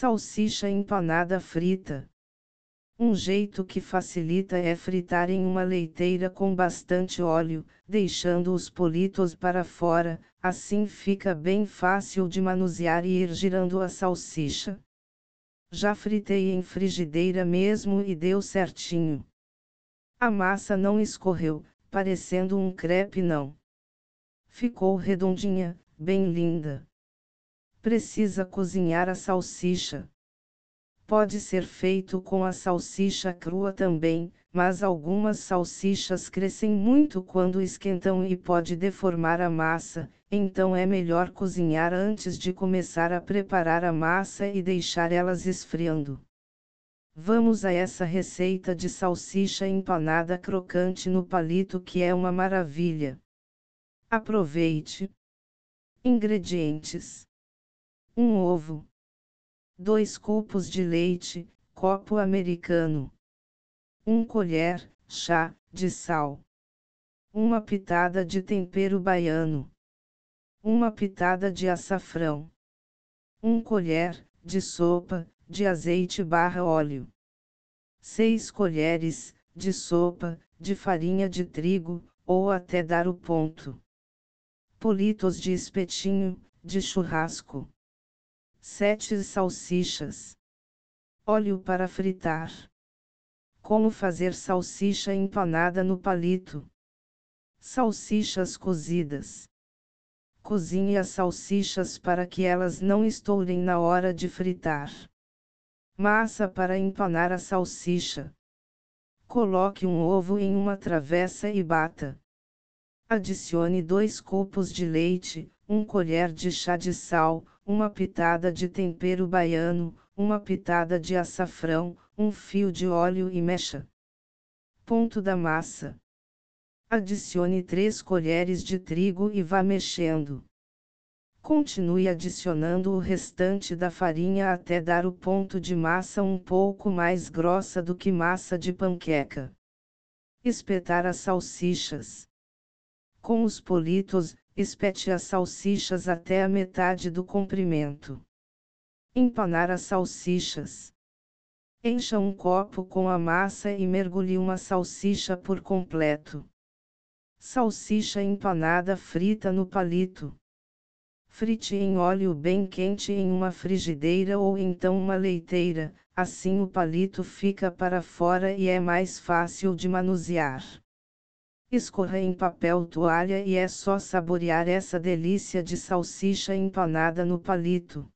Salsicha empanada frita. Um jeito que facilita é fritar em uma leiteira com bastante óleo, deixando os politos para fora, assim fica bem fácil de manusear e ir girando a salsicha. Já fritei em frigideira mesmo e deu certinho. A massa não escorreu, parecendo um crepe não. Ficou redondinha, bem linda. Precisa cozinhar a salsicha. Pode ser feito com a salsicha crua também, mas algumas salsichas crescem muito quando esquentam e pode deformar a massa, então é melhor cozinhar antes de começar a preparar a massa e deixar elas esfriando. Vamos a essa receita de salsicha empanada crocante no palito que é uma maravilha. Aproveite. Ingredientes: 1 ovo, 2 copos de leite, copo americano, 1 colher, chá, de sal, uma pitada de tempero baiano, uma pitada de açafrão, 1 colher, de sopa, de azeite barra óleo, 6 colheres, de sopa, de farinha de trigo, ou até dar o ponto. Politos de espetinho, de churrasco. 7 salsichas. Óleo para fritar. Como fazer salsicha empanada no palito? Salsichas cozidas. Cozinhe as salsichas para que elas não estourem na hora de fritar. Massa para empanar a salsicha. Coloque um ovo em uma travessa e bata. Adicione 2 copos de leite, 1 colher de chá de sal, uma pitada de tempero baiano, uma pitada de açafrão, um fio de óleo e mexa. Ponto da massa. Adicione 3 colheres de trigo e vá mexendo. Continue adicionando o restante da farinha até dar o ponto de massa um pouco mais grossa do que massa de panqueca. Espetar as salsichas. Com os politos, espete as salsichas até a metade do comprimento. Empanar as salsichas. Encha um copo com a massa e mergulhe uma salsicha por completo. Salsicha empanada frita no palito. Frite em óleo bem quente em uma frigideira ou então uma leiteira, assim o palito fica para fora e é mais fácil de manusear. Escorra em papel toalha e é só saborear essa delícia de salsicha empanada no palito.